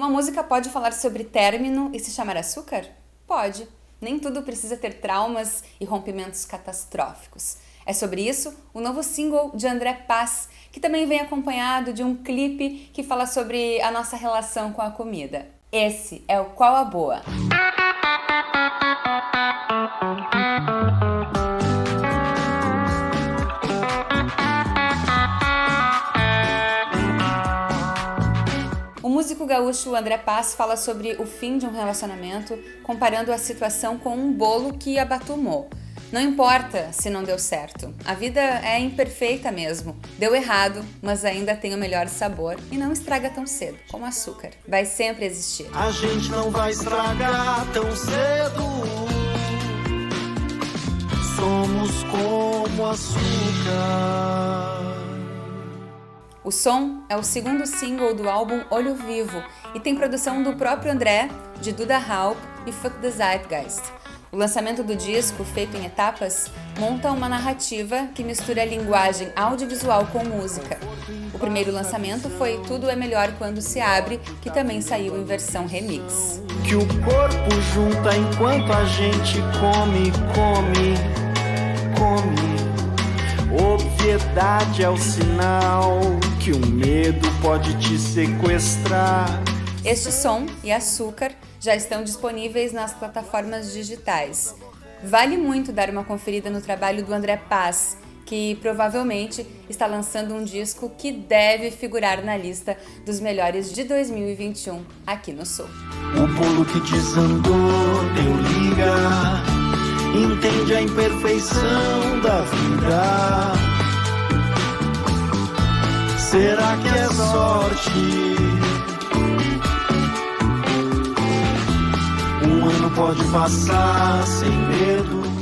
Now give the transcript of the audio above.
Uma música pode falar sobre término e se chamar açúcar? Pode. Nem tudo precisa ter traumas e rompimentos catastróficos. É sobre isso o novo single de André Paz, que também vem acompanhado de um clipe que fala sobre a nossa relação com a comida. Esse é o Qual a Boa. Músico gaúcho André Paz fala sobre o fim de um relacionamento, comparando a situação com um bolo que abatumou. Não importa se não deu certo, a vida é imperfeita mesmo. Deu errado, mas ainda tem o melhor sabor e não estraga tão cedo, como açúcar. Vai sempre existir. A gente não vai estragar tão cedo. Somos como açúcar. O som é o segundo single do álbum Olho Vivo e tem produção do próprio André, de Duda Halp e Fuck the Zeitgeist. O lançamento do disco, feito em etapas, monta uma narrativa que mistura a linguagem audiovisual com música. O primeiro lançamento foi Tudo é Melhor Quando Se Abre, que também saiu em versão remix. Que o corpo junta enquanto a gente come, come, come. Obviedade é o sinal que o medo pode te sequestrar. Este som e açúcar já estão disponíveis nas plataformas digitais. Vale muito dar uma conferida no trabalho do André Paz, que provavelmente está lançando um disco que deve figurar na lista dos melhores de 2021 aqui no Sul. O bolo que desandou deu liga entende a imperfeição da vida. Será que é sorte? Um ano pode passar sem medo.